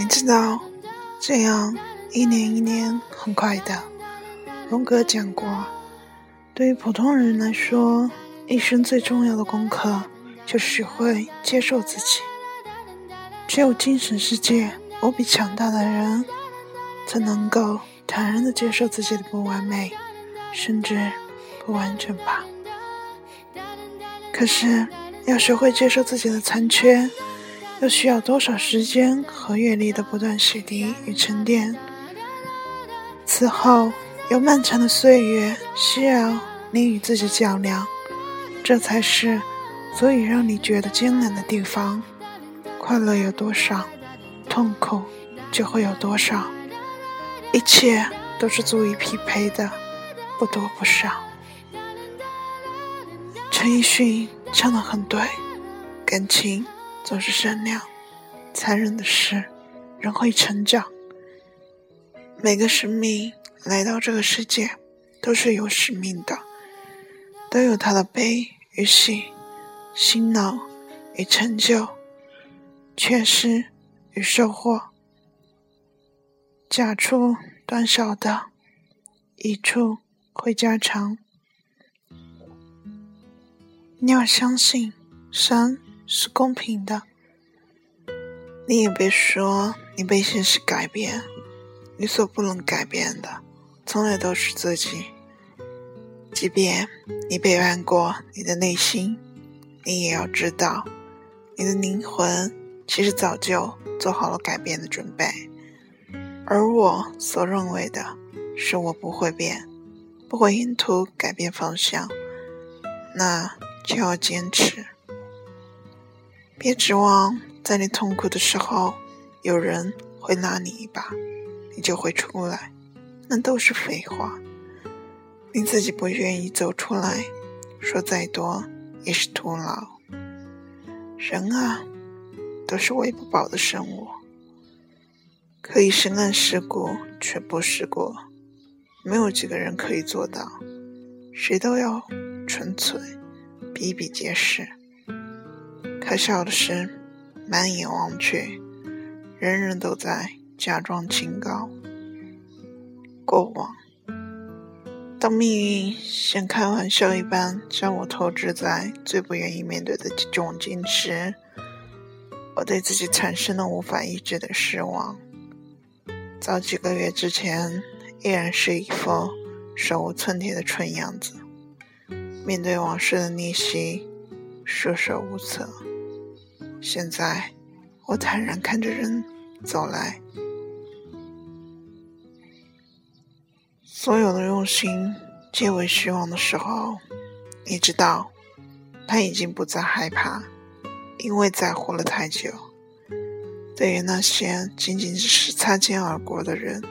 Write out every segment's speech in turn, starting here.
你知道，这样一年一年很快的。荣格讲过，对于普通人来说，一生最重要的功课就是学会接受自己。只有精神世界无比强大的人，才能够坦然的接受自己的不完美，甚至不完整吧。可是，要学会接受自己的残缺。又需要多少时间和阅历的不断洗涤与沉淀？此后有漫长的岁月需要你与自己较量，这才是足以让你觉得艰难的地方。快乐有多少，痛苦就会有多少，一切都是足以匹配的，不多不少。陈奕迅唱的很对，感情。总是善良，残忍的是，人会成长。每个生命来到这个世界，都是有使命的，都有他的悲与喜、辛劳与成就、缺失与收获。甲处短少的，乙处会加长。你要相信生。是公平的，你也别说你被现实改变，你所不能改变的，从来都是自己。即便你背叛过你的内心，你也要知道，你的灵魂其实早就做好了改变的准备。而我所认为的，是我不会变，不会沿途改变方向，那就要坚持。别指望在你痛苦的时候有人会拉你一把，你就会出来，那都是废话。你自己不愿意走出来，说再多也是徒劳。人啊，都是喂不饱的生物，可以深谙世故却不世故，没有几个人可以做到。谁都要纯粹，比比皆是。可笑的是，满眼望去，人人都在假装清高。过往，当命运像开玩笑一般将我投掷在最不愿意面对的窘境时，我对自己产生了无法抑制的失望。早几个月之前，依然是一副手无寸铁的蠢样子，面对往事的逆袭，束手无策。现在，我坦然看着人走来，所有的用心皆为虚妄的时候，你知道，他已经不再害怕，因为在乎了太久。对于那些仅仅只是擦肩而过的人，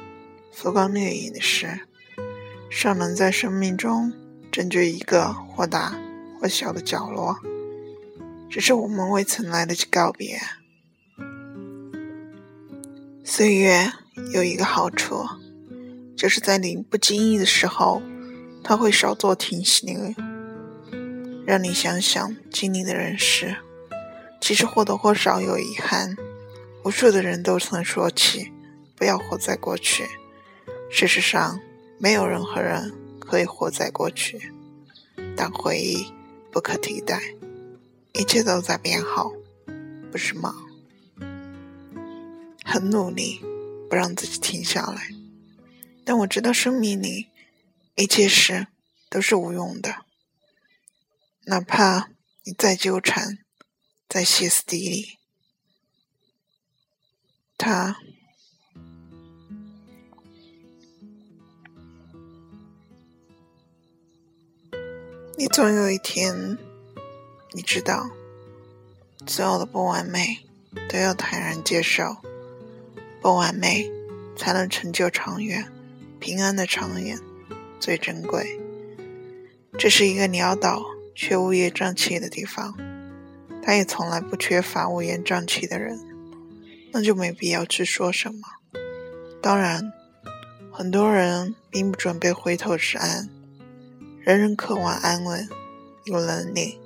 浮光掠影的事，尚能在生命中占据一个或大或小的角落。只是我们未曾来得及告别。岁月有一个好处，就是在你不经意的时候，它会稍作提醒，让你想想经历的人事。其实或多或少有遗憾。无数的人都曾说起，不要活在过去。事实上，没有任何人可以活在过去，但回忆不可替代。一切都在变好，不是吗？很努力不让自己停下来，但我知道生命里一切事都是无用的，哪怕你再纠缠，再歇斯底里，他，你总有一天。你知道，所有的不完美都要坦然接受，不完美才能成就长远，平安的长远最珍贵。这是一个潦倒却乌烟瘴气的地方，他也从来不缺乏乌烟瘴气的人，那就没必要去说什么。当然，很多人并不准备回头是岸，人人渴望安稳，有能力、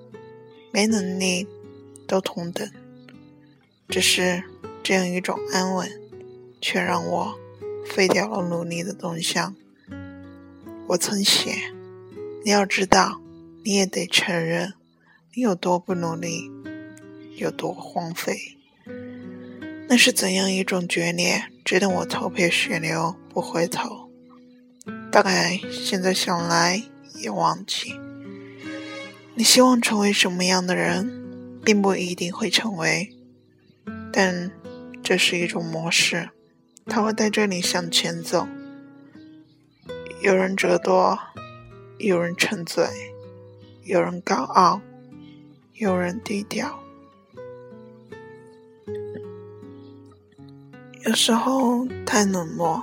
没能力都同等。只是这样一种安稳，却让我废掉了努力的动向。我曾写：“你要知道，你也得承认，你有多不努力，有多荒废。那是怎样一种决裂，值得我头破血流不回头？大概现在想来也忘记。你希望成为什么样的人，并不一定会成为，但这是一种模式，它会带着你向前走。”有人折堕，有人沉醉，有人高傲，有人低调。有时候太冷漠，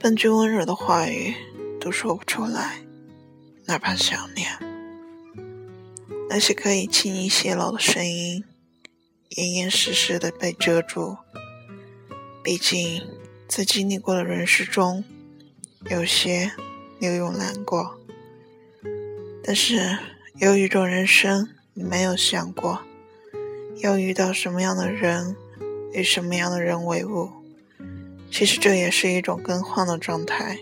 半句温柔的话语都说不出来，哪怕想念。那些可以轻易泄露的声音，严严实实的被遮住。毕竟，在经历过的人世中。有些你有难过，但是有一种人生你没有想过，要遇到什么样的人，与什么样的人为伍。其实这也是一种更换的状态，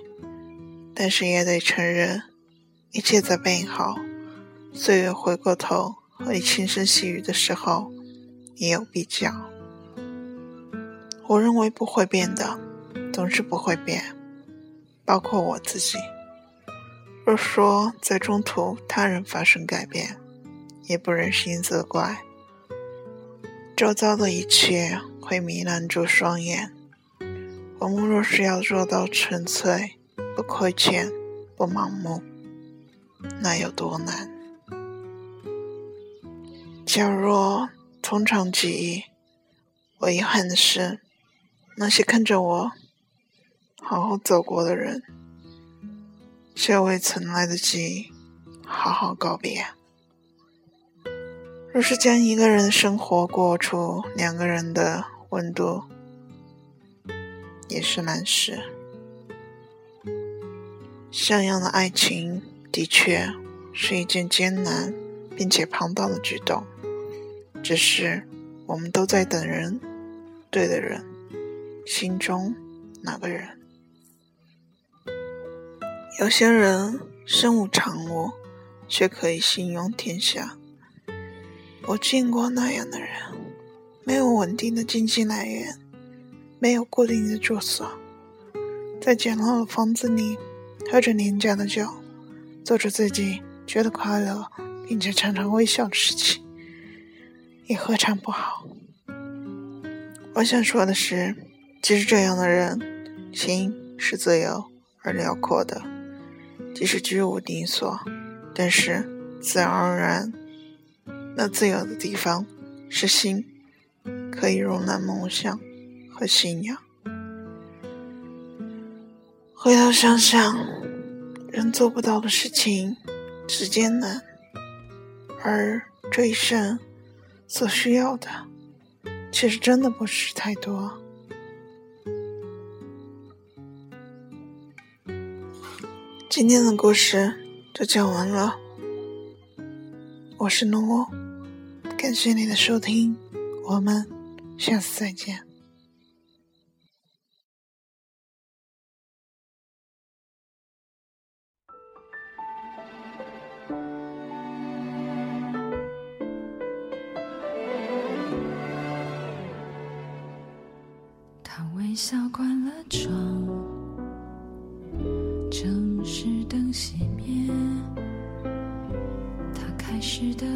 但是也得承认，一切在变好。岁月回过头和你轻声细语的时候，也有比较。我认为不会变的，总是不会变。包括我自己。若说在中途他人发生改变，也不忍心责怪。周遭的一切会糜烂住双眼。我们若是要做到纯粹、不亏欠、不盲目，那有多难？假若从长计议，我遗憾的是，那些看着我。好好走过的人，却未曾来得及好好告别。若是将一个人的生活过出两个人的温度，也是难事。像样的爱情，的确是一件艰难并且庞大的举动。只是我们都在等人，对的人，心中那个人。有些人身无长物，却可以心拥天下。我见过那样的人，没有稳定的经济来源，没有固定的住所，在简陋的房子里，喝着廉价的酒，做着自己觉得快乐并且常常微笑的事情，也何尝不好？我想说的是，其实这样的人，心是自由而辽阔的。即使居无定所，但是自然而然，那自由的地方是心，可以容纳梦想和信仰。回头想想，人做不到的事情是艰难，而这一生所需要的，其实真的不是太多。今天的故事就讲完了，我是诺诺，感谢你的收听，我们下次再见。笑关了窗。城市灯熄灭，他开始的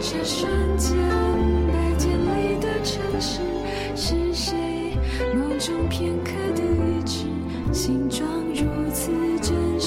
这瞬间，白天里的城市是谁？梦中片刻的遗失，形状如此真。